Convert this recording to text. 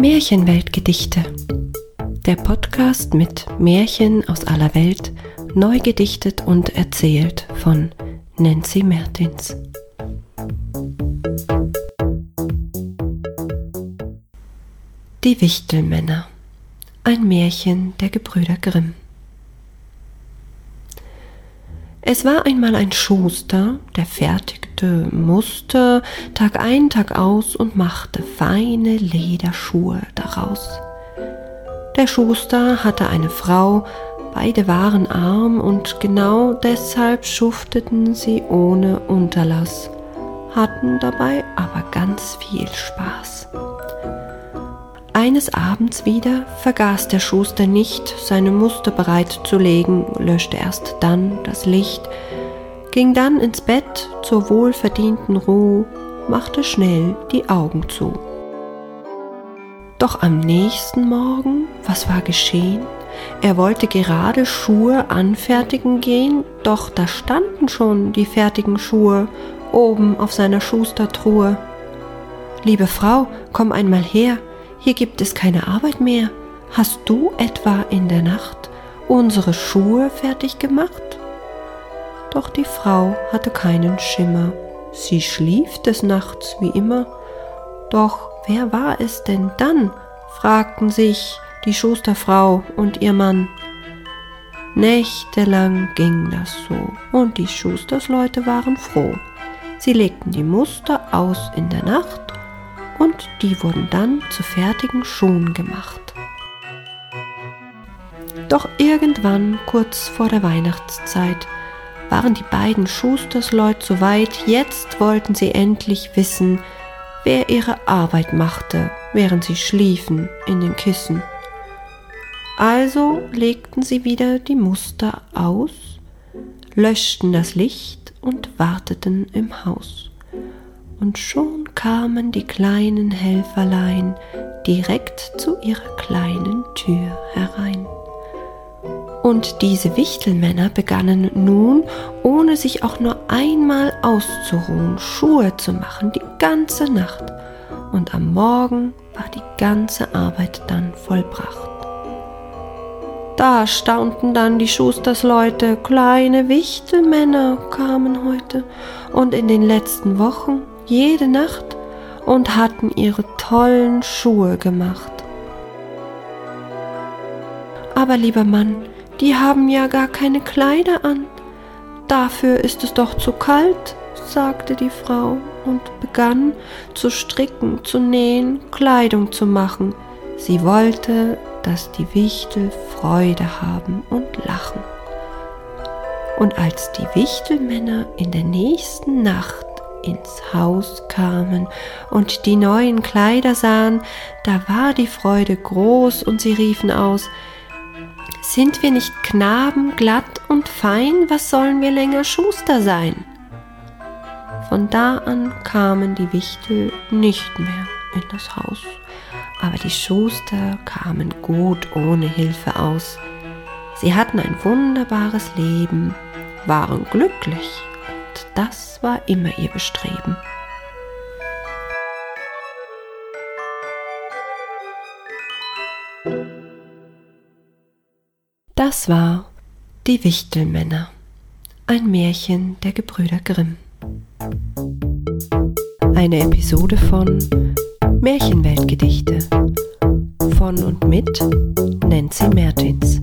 Märchenweltgedichte. Der Podcast mit Märchen aus aller Welt, neu gedichtet und erzählt von Nancy Mertins. Die Wichtelmänner. Ein Märchen der Gebrüder Grimm. Es war einmal ein Schuster, der fertigte Muster Tag ein, Tag aus und machte feine Lederschuhe daraus. Der Schuster hatte eine Frau, beide waren arm und genau deshalb schufteten sie ohne Unterlass, hatten dabei aber ganz viel Spaß. Eines Abends wieder vergaß der Schuster nicht, seine Muster bereitzulegen, löschte erst dann das Licht, ging dann ins Bett zur wohlverdienten Ruhe, machte schnell die Augen zu. Doch am nächsten Morgen, was war geschehen? Er wollte gerade Schuhe anfertigen gehen, doch da standen schon die fertigen Schuhe oben auf seiner Schustertruhe. Liebe Frau, komm einmal her, hier gibt es keine Arbeit mehr. Hast du etwa in der Nacht unsere Schuhe fertig gemacht? Doch die Frau hatte keinen Schimmer. Sie schlief des Nachts wie immer. Doch wer war es denn dann? fragten sich die Schusterfrau und ihr Mann. Nächtelang ging das so, und die Schustersleute waren froh. Sie legten die Muster aus in der Nacht und die wurden dann zu fertigen Schuhen gemacht. Doch irgendwann, kurz vor der Weihnachtszeit, waren die beiden Schustersleut so weit, jetzt wollten sie endlich wissen, wer ihre Arbeit machte, während sie schliefen in den Kissen. Also legten sie wieder die Muster aus, löschten das Licht und warteten im Haus und schon kamen die kleinen Helferlein direkt zu ihrer kleinen Tür herein. Und diese Wichtelmänner begannen nun, ohne sich auch nur einmal auszuruhen, Schuhe zu machen, die ganze Nacht. Und am Morgen war die ganze Arbeit dann vollbracht. Da staunten dann die Schustersleute, kleine Wichtelmänner kamen heute, und in den letzten Wochen jede Nacht und hatten ihre tollen Schuhe gemacht. Aber lieber Mann, die haben ja gar keine Kleider an. Dafür ist es doch zu kalt, sagte die Frau und begann zu stricken, zu nähen, Kleidung zu machen. Sie wollte, dass die Wichtel Freude haben und lachen. Und als die Wichtelmänner in der nächsten Nacht ins Haus kamen und die neuen Kleider sahen, da war die Freude groß und sie riefen aus, sind wir nicht Knaben glatt und fein, was sollen wir länger Schuster sein? Von da an kamen die Wichtel nicht mehr in das Haus, aber die Schuster kamen gut ohne Hilfe aus. Sie hatten ein wunderbares Leben, waren glücklich und das war immer ihr Bestreben. Das war Die Wichtelmänner, ein Märchen der Gebrüder Grimm. Eine Episode von Märchenweltgedichte von und mit Nancy Mertins.